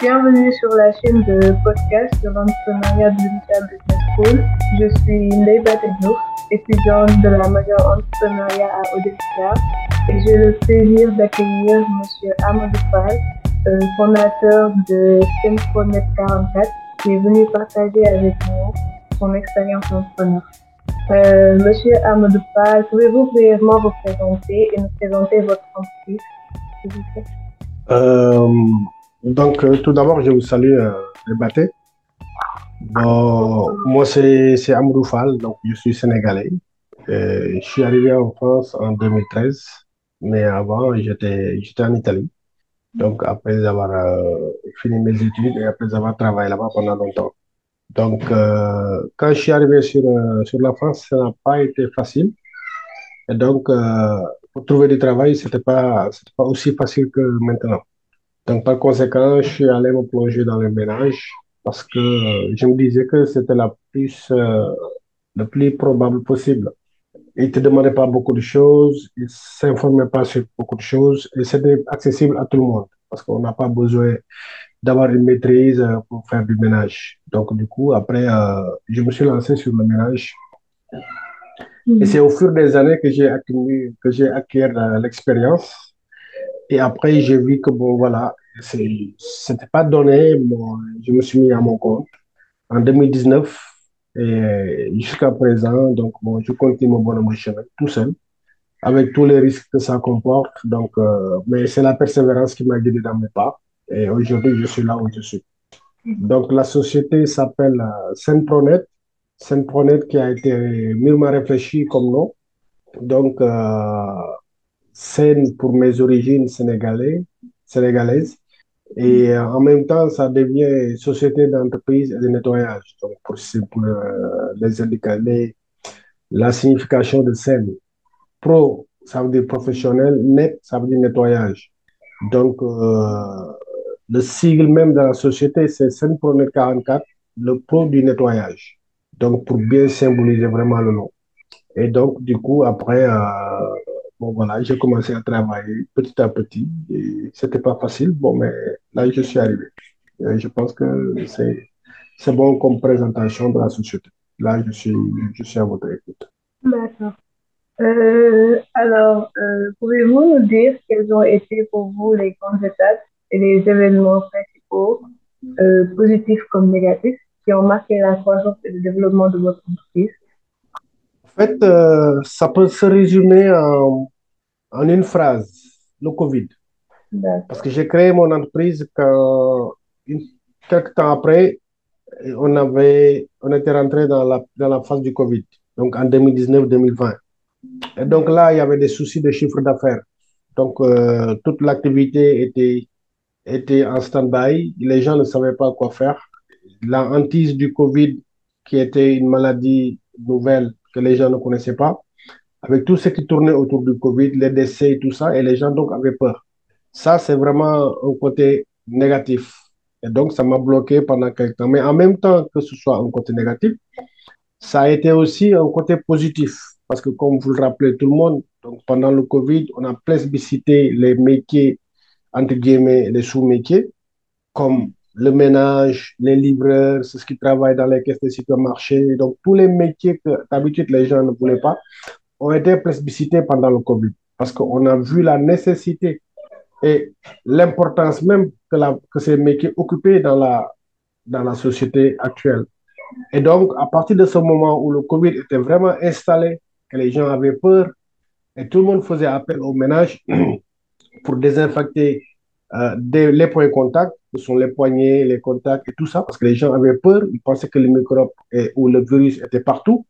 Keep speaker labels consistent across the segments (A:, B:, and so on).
A: Bienvenue sur la chaîne de podcast de l'entrepreneuriat digital business school. Je suis Ndeba Tedjouf, étudiante de la majeure entrepreneuriat à Odessa et j'ai le plaisir d'accueillir M. Amadou Fall, euh, fondateur de Synchronet 44, qui est venu partager avec nous son expérience d'entrepreneur. Euh, Monsieur Amadou pouvez-vous brièvement vous présenter et nous présenter votre entreprise, s'il vous plaît?
B: Euh, donc, euh, tout d'abord, je vous salue, euh, les Baté. Bon, moi, c'est Amadou Fall, donc je suis sénégalais. Euh, je suis arrivé en France en 2013, mais avant, j'étais en Italie. Donc, après avoir fini mes études et après avoir travaillé là-bas pendant longtemps. Donc, quand je suis arrivé sur, sur la France, ça n'a pas été facile. Et donc, pour trouver du travail, c'était pas, pas aussi facile que maintenant. Donc, par conséquent, je suis allé me plonger dans le ménage parce que euh, je me disais que c'était la plus, euh, le plus probable possible. Il ne te demandait pas beaucoup de choses, il ne s'informait pas sur beaucoup de choses et c'était accessible à tout le monde parce qu'on n'a pas besoin d'avoir une maîtrise euh, pour faire du ménage. Donc, du coup, après, euh, je me suis lancé sur le ménage et c'est au fur des années que j'ai acquis, que j'ai acquis euh, l'expérience. Et après, j'ai vu que, bon, voilà, c'était pas donné. Bon, je me suis mis à mon compte en 2019 et jusqu'à présent. Donc, bon, je continue mon bonhomme chemin tout seul, avec tous les risques que ça comporte. Donc, euh, mais c'est la persévérance qui m'a guidé dans mes pas. Et aujourd'hui, je suis là où je suis. Donc, la société s'appelle euh, Synpronet. Synpronet qui a été mûrement réfléchi comme nom. Donc, euh, Sen pour mes origines sénégalaises, sénégalaises. Et euh, en même temps, ça devient société d'entreprise et de nettoyage. Donc, pour, pour euh, les indicateurs, la signification de Sen. Pro, ça veut dire professionnel. Net, ça veut dire nettoyage. Donc, euh, le sigle même de la société, c'est Sen Pro Net 44, le pro du nettoyage. Donc, pour bien symboliser vraiment le nom. Et donc, du coup, après, bon, voilà, j'ai commencé à travailler petit à petit. Et c'était pas facile, bon, mais là, je suis arrivé. Et je pense que c'est, bon comme présentation de la société. Là, je suis, je suis à votre écoute.
A: D'accord. Euh, alors, euh, pouvez-vous nous dire quelles ont été pour vous les grandes étapes et les événements principaux, euh, positifs comme négatifs, qui ont marqué la croissance et le développement de votre entreprise?
B: En fait, euh, ça peut se résumer en, en une phrase, le Covid. Parce que j'ai créé mon entreprise quand, une- quelques temps après, on avait, on était rentré dans la, dans la phase du Covid, donc en 2019-2020. Et donc là, il y avait des soucis de chiffre d'affaires. Donc, euh, toute l'activité était, était en stand-by. Les gens ne savaient pas quoi faire. La hantise du Covid, qui était une maladie nouvelle que les gens ne connaissaient pas, avec tout ce qui tournait autour du Covid, les décès tout ça, et les gens donc avaient peur. Ça, c'est vraiment un côté négatif. Et donc, ça m'a bloqué pendant quelques temps. Mais en même temps que ce soit un côté négatif, ça a été aussi un côté positif. Parce que comme vous le rappelez tout le monde, donc pendant le Covid, on a plébiscité les métiers, entre guillemets, les sous-métiers, comme le ménage, les livreurs, ceux qui travaillent dans les caisses des supermarchés. Donc, tous les métiers que d'habitude les gens ne voulaient pas ont été plébiscités pendant le Covid. Parce qu'on a vu la nécessité et l'importance même que, ces métiers occupaient dans la, dans la société actuelle. Et donc, à partir de ce moment où le Covid était vraiment installé, que les gens avaient peur, et tout le monde faisait appel au ménage pour désinfecter euh, les points de contact, ce sont les poignets, les contacts et tout ça, parce que les gens avaient peur, ils pensaient que les microbes et- ou le virus étaient partout.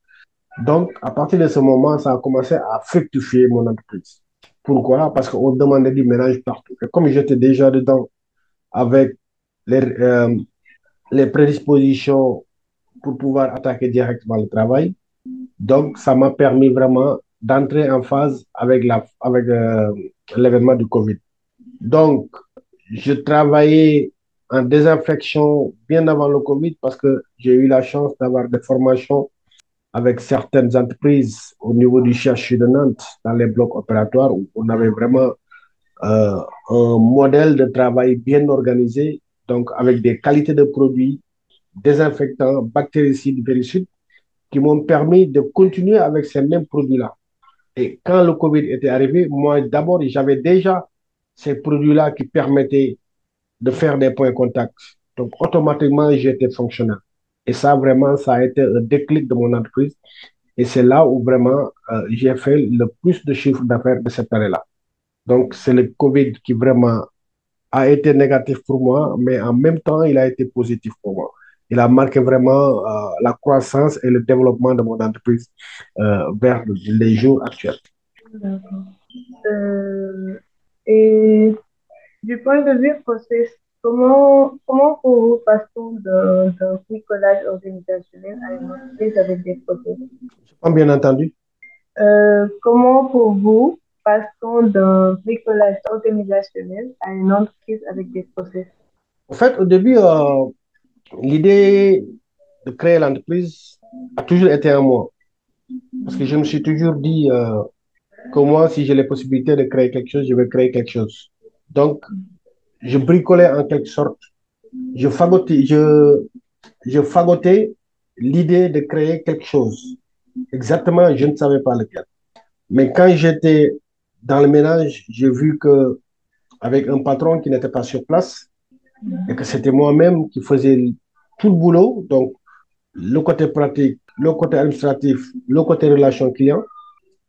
B: Donc, à partir de ce moment, ça a commencé à fructifier mon entreprise. Pourquoi? Parce qu'on demandait du ménage partout. Et comme j'étais déjà dedans avec les, euh, les prédispositions pour pouvoir attaquer directement le travail, donc ça m'a permis vraiment d'entrer en phase avec la, avec euh, l'événement du Covid. Donc, je travaillais en désinfection bien avant le Covid parce que j'ai eu la chance d'avoir des formations avec certaines entreprises au niveau du CHU de Nantes, dans les blocs opératoires, où on avait vraiment euh, un modèle de travail bien organisé, donc avec des qualités de produits, désinfectants, bactéricides, viricides, qui m'ont permis de continuer avec ces mêmes produits-là. Et quand le Covid était arrivé, moi, d'abord, j'avais déjà ces produits-là qui permettaient de faire des points contacts. Donc, automatiquement, j'étais fonctionnel. Et ça, vraiment, ça a été un déclic de mon entreprise. Et c'est là où vraiment euh, j'ai fait le plus de chiffre d'affaires de cette année-là. Donc, c'est le Covid qui vraiment a été négatif pour moi, mais en même temps, il a été positif pour moi. Il a marqué vraiment euh, la croissance et le développement de mon entreprise euh, vers les jours actuels.
A: D'accord. Euh, et du point de vue process, comment, comment pour vous passe-t-on d'un bricolage organisationnel à une entreprise avec des process?
B: Je pas bien entendu.
A: Euh, comment pour vous passe-t-on d'un bricolage organisationnel à une entreprise avec des process?
B: En fait, au début, euh, l'idée de créer l'entreprise a toujours été à moi. Parce que je me suis toujours dit euh, que moi, si j'ai les possibilités de créer quelque chose, je vais créer quelque chose. Donc, je bricolais en quelque sorte. Je fagotais, je, je fagotais l'idée de créer quelque chose. Exactement, je ne savais pas lequel. Mais quand j'étais dans le ménage, j'ai vu que avec un patron qui n'était pas sur place et que c'était moi-même qui faisais tout le boulot, donc le côté pratique, le côté administratif, le côté relation client,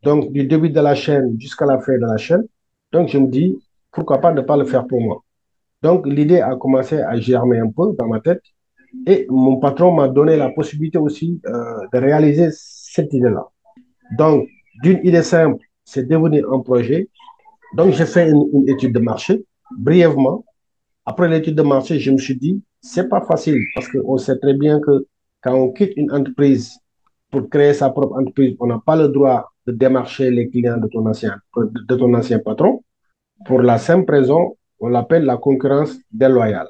B: donc du début de la chaîne jusqu'à la fin de la chaîne. Donc je me dis, pourquoi pas ne pas le faire pour moi. Donc l'idée a commencé à germer un peu dans ma tête et mon patron m'a donné la possibilité aussi euh, de réaliser cette idée-là. Donc d'une idée simple, c'est devenu un projet. Donc j'ai fait une, une étude de marché brièvement. Après l'étude de marché, je me suis dit, c'est pas facile parce qu'on sait très bien que quand on quitte une entreprise pour créer sa propre entreprise, on n'a pas le droit de démarcher les clients de ton ancien, de ton ancien patron. Pour la simple raison, on l'appelle la concurrence déloyale.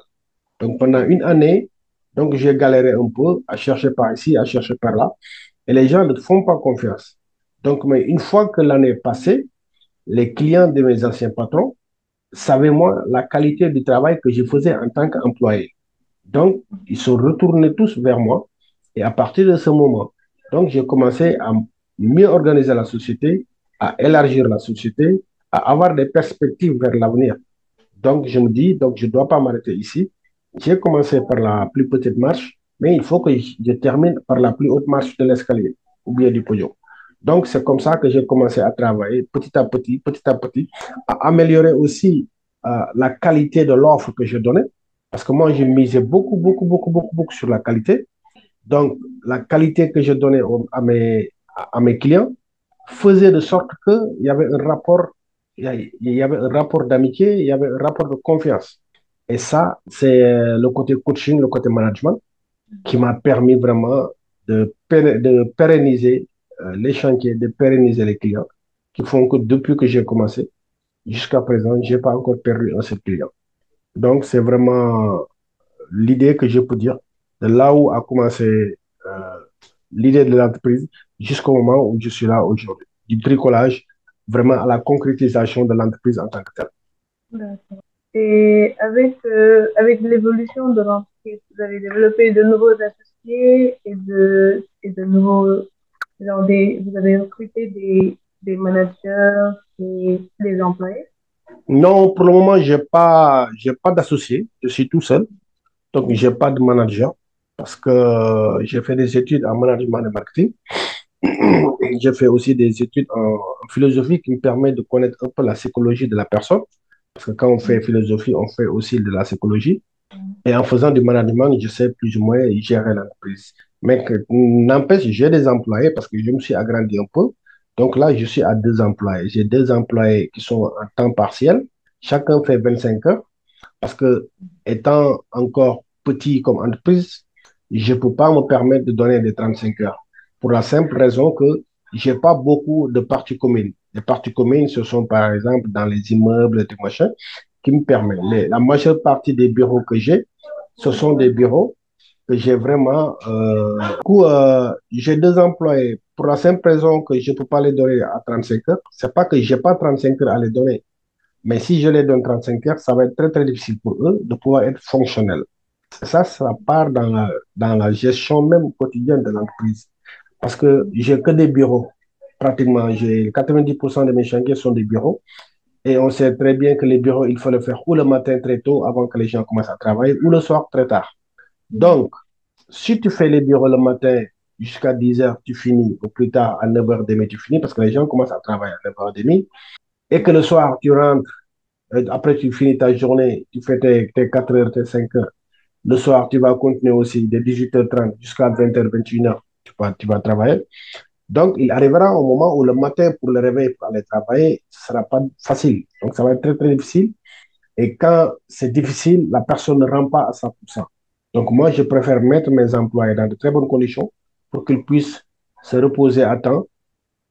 B: Donc pendant une année, donc j'ai galéré un peu à chercher par ici, à chercher par là, et les gens ne font pas confiance. Donc, mais une fois que l'année est passée, les clients de mes anciens patrons savaient moi la qualité du travail que je faisais en tant qu'employé. Donc, ils sont retournés tous vers moi. Et à partir de ce moment, donc j'ai commencé à mieux organiser la société, à élargir la société, à avoir des perspectives vers l'avenir. Donc, je me dis, donc je ne dois pas m'arrêter ici. J'ai commencé par la plus petite marche, mais il faut que je termine par la plus haute marche de l'escalier, ou bien du podium. Donc, c'est comme ça que j'ai commencé à travailler petit à petit, petit à petit, à améliorer aussi euh, la qualité de l'offre que je donnais. Parce que moi, je misais beaucoup, beaucoup, beaucoup, beaucoup, beaucoup sur la qualité. Donc, la qualité que je donnais à, mes, à, mes clients faisait de sorte qu'il y avait un rapport, il y avait un rapport d'amitié, il y avait un rapport de confiance. Et ça, c'est le côté coaching, le côté management qui m'a permis vraiment de, de pérenniser euh, les chantiers, de pérenniser les clients, qui font que depuis que j'ai commencé, jusqu'à présent, je n'ai pas encore perdu un seul client. Donc, c'est vraiment l'idée que je peux dire de là où a commencé euh, l'idée de l'entreprise jusqu'au moment où je suis là aujourd'hui. Du bricolage vraiment à la concrétisation de l'entreprise en tant que telle.
A: D'accord. Et avec, euh, avec l'évolution de l'entreprise, vous avez développé de nouveaux associés et de, et de nouveaux. Genre des, vous avez recruté des, des managers et des employés?
B: Non, pour le moment, je n'ai pas, pas d'associé. Je suis tout seul. Donc, je n'ai pas de manager parce que j'ai fait des études en management et marketing. j'ai fait aussi des études en philosophie qui me permettent de connaître un peu la psychologie de la personne. Parce que quand on fait philosophie, on fait aussi de la psychologie. Et en faisant du management, je sais plus ou moins gérer l'entreprise. Mais n'empêche, j'ai des employés parce que je me suis agrandi un peu. Donc là, je suis à deux employés. J'ai deux employés qui sont en temps partiel. Chacun fait 25 heures. Parce que, étant encore petit comme entreprise, je ne peux pas me permettre de donner des 35 heures. Pour la simple raison que je n'ai pas beaucoup de parties communes. Les parties communes, ce sont par exemple dans les immeubles, des machins, qui me permettent. la majeure partie des bureaux que j'ai, ce sont des bureaux que j'ai vraiment. Euh, euh, j'ai deux employés pour la simple raison que je ne peux pas les donner à 35 heures. C'est pas que j'ai pas 35 heures à les donner, Mais si je les donne 35 heures, ça va être très, très difficile pour eux de pouvoir être fonctionnels. Ça, ça part dans la, dans la gestion même quotidienne de l'entreprise. Parce que j'ai que des bureaux. Pratiquement, j'ai 90% de mes chantiers sont des bureaux. Et on sait très bien que les bureaux, il faut le faire ou le matin très tôt avant que les gens commencent à travailler ou le soir très tard. Donc, si tu fais les bureaux le matin jusqu'à 10 heures, tu finis, ou plus tard à 9h30, tu finis parce que les gens commencent à travailler à 9h30 et que le soir, tu rentres, euh, après tu finis ta journée, tu fais tes, tes 4 heures, tes 5 heures. Le soir, tu vas continuer aussi de 18h30 jusqu'à 20h, 21h, tu vas, tu vas travailler. Donc, il arrivera un moment où le matin, pour le réveil, pour aller travailler, ce ne sera pas facile. Donc, ça va être très, très difficile. Et quand c'est difficile, la personne ne rend pas à 100%. Donc, moi, je préfère mettre mes employés dans de très bonnes conditions pour qu'ils puissent se reposer à temps,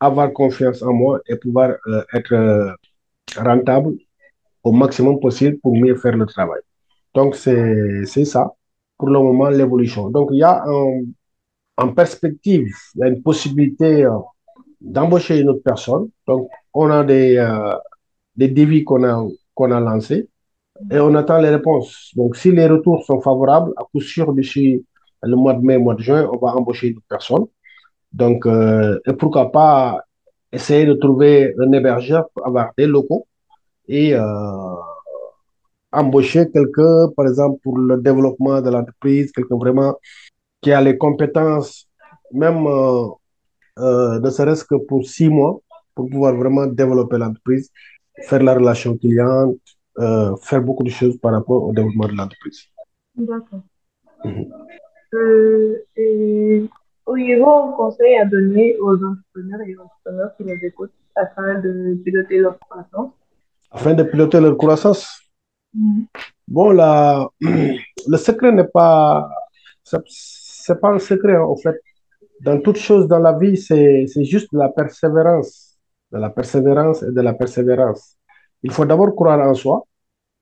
B: avoir confiance en moi et pouvoir euh, être euh, rentable au maximum possible pour mieux faire le travail. Donc, c'est ça pour le moment l'évolution. Donc, il y a en perspective, il y a une possibilité euh, d'embaucher une autre personne. Donc, on a des, euh, des dévis qu'on a, qu'on a lancés et on attend les réponses. Donc, si les retours sont favorables, à coup sûr, d'ici le mois de mai, mois de juin, on va embaucher une personne. Donc, euh, et pourquoi pas essayer de trouver un hébergeur pour avoir des locaux et euh, embaucher quelqu'un, par exemple, pour le développement de l'entreprise, quelqu'un vraiment qui a les compétences, même euh, euh, ne serait-ce que pour six mois, pour pouvoir vraiment développer l'entreprise, faire la relation client, euh, faire beaucoup de choses par rapport au développement de l'entreprise.
A: D'accord. Euh, et auriez-vous un conseil à donner aux entrepreneurs et entrepreneurs qui nous écoutent afin de piloter leur croissance?
B: Afin de piloter leur croissance,
A: Mhm.
B: bon, là, le secret n'est pas, c'est pas un secret en fait. Dans toute chose dans la vie, c'est juste la persévérance, de la persévérance et de la persévérance. Il faut d'abord croire en soi,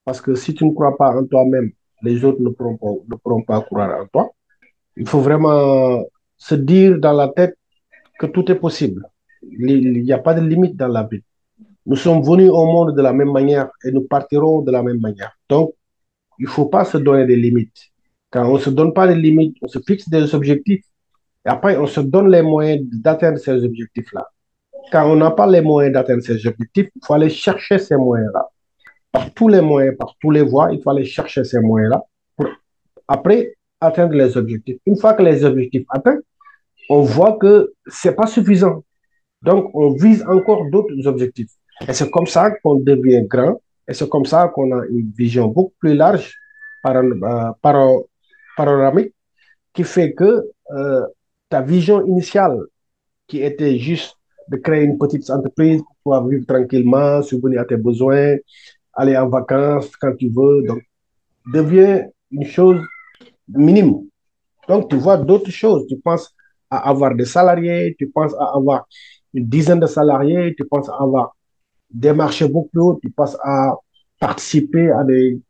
B: parce que si tu ne crois pas en toi-même, les autres ne pourront pas, ne pourront pas croire en toi. Il faut vraiment se dire dans la tête que tout est possible. Il n'y a pas de limite dans la vie. Nous sommes venus au monde de la même manière et nous partirons de la même manière. Donc, il ne faut pas se donner des limites. Quand on ne se donne pas des limites, on se fixe des objectifs et après on se donne les moyens d'atteindre ces objectifs-là. Quand on n'a pas les moyens d'atteindre ces objectifs, il faut aller chercher ces moyens-là. Par tous les moyens, par tous les voies, il faut aller chercher ces moyens-là pour après atteindre les objectifs. Une fois que les objectifs atteints, on voit que ce n'est pas suffisant. Donc, on vise encore d'autres objectifs. Et c'est comme ça qu'on devient grand et c'est comme ça qu'on a une vision beaucoup plus large, paro- panoramique, qui fait que euh, ta vision initiale, qui était juste de créer une petite entreprise pour pouvoir vivre tranquillement, subvenir à tes besoins, aller en vacances quand tu veux, devient une chose minime. Donc, tu vois d'autres choses. Tu penses à avoir des salariés, tu penses à avoir une dizaine de salariés, tu penses à avoir des marchés beaucoup plus hauts, tu penses à participer à des,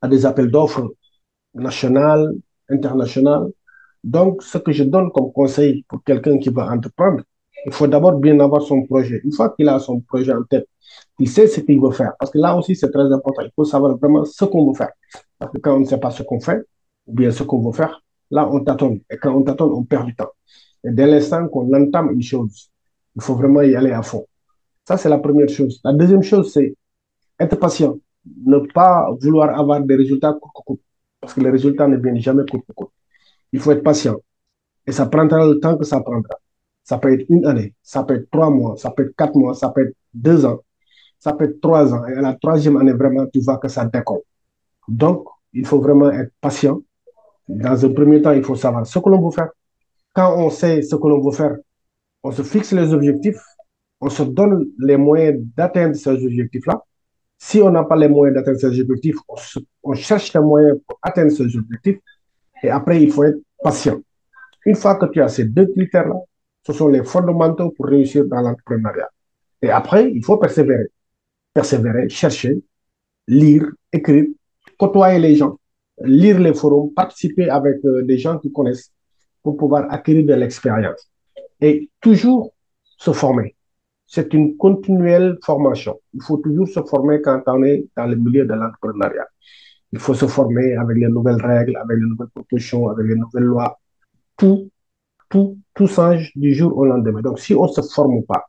B: à des appels d'offres nationaux, internationaux. Donc, ce que je donne comme conseil pour quelqu'un qui va entreprendre, il faut d'abord bien avoir son projet. Une fois qu'il a son projet en tête, il sait ce qu'il veut faire. Parce que là aussi, c'est très important. Il faut savoir vraiment ce qu'on veut faire. Parce que quand on ne sait pas ce qu'on fait, ou bien ce qu'on veut faire, là, on tâtonne. Et quand on tâtonne, on perd du temps. Et dès l'instant qu'on entame une chose, il faut vraiment y aller à fond. Ça, c'est la première chose. La deuxième chose, c'est être patient. Ne pas vouloir avoir des résultats court, court. Parce que les résultats ne viennent jamais court, court. Il faut être patient. Et ça prendra le temps que ça prendra. Ça peut être une année, ça peut être trois mois, ça peut être quatre mois, ça peut être deux ans, ça peut être trois ans. Et à la troisième année, vraiment, tu vois que ça décolle. Donc, il faut vraiment être patient. Dans un premier temps, il faut savoir ce que l'on veut faire. Quand on sait ce que l'on veut faire, on se fixe les objectifs, on se donne les moyens d'atteindre ces objectifs-là. Si on n'a pas les moyens d'atteindre ces objectifs, on, cherche les moyens pour atteindre ces objectifs. Et après, il faut être patient. Une fois que tu as ces deux critères-là, ce sont les fondamentaux pour réussir dans l'entrepreneuriat. Et après, il faut persévérer. Persévérer, chercher, lire, écrire, côtoyer les gens, lire les forums, participer avec euh, des gens qui connaissent pour pouvoir acquérir de l'expérience. Et toujours se former. C'est une continuelle formation. Il faut toujours se former quand on est dans le milieu de l'entrepreneuriat. Il faut se former avec les nouvelles règles, avec les nouvelles propositions, avec les nouvelles lois. Tout, tout, tout change du jour au lendemain. Donc, si on ne se forme pas,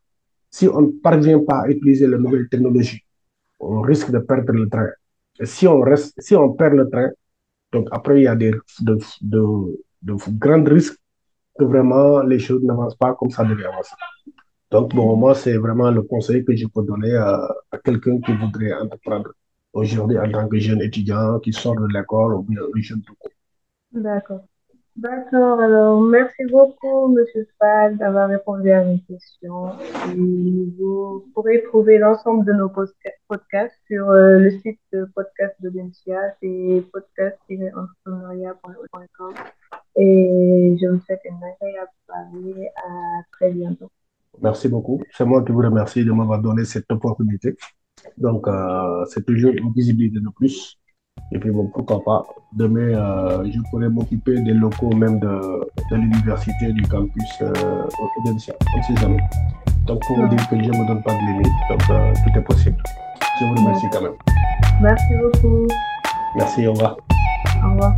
B: si on ne parvient pas à utiliser les nouvelles technologies, on risque de perdre le train. Et si on, reste, si on perd le train, donc après, il y a des, de, de, de grands risques que vraiment les choses n'avancent pas comme ça devait avancer. Donc, bon, moi, c'est vraiment le conseil que je peux donner à, quelqu'un qui voudrait entreprendre aujourd'hui en tant que jeune étudiant qui sort de l'école ou bien un jeune tout court.
A: D'accord. D'accord. Alors, merci beaucoup, Monsieur Fall, d'avoir répondu à mes questions. Vous pourrez trouver l'ensemble de nos podcasts sur euh, le site podcast de l'INSIA, c'est podcast-entrepreneuriat.com. Et je vous souhaite une agréable soirée. À très bientôt.
B: Merci beaucoup. C'est moi qui vous remercie de m'avoir donné cette opportunité. Donc, euh, c'est toujours une visibilité de plus. Et puis, bon, pourquoi pas, demain, euh, je pourrais m'occuper des locaux même de, de l'université, du campus euh, au. Donc, pour vous dire que je ne me donne pas de limite, donc euh, tout est possible. Je vous remercie quand même.
A: Merci beaucoup.
B: Merci, au revoir.
A: Au revoir.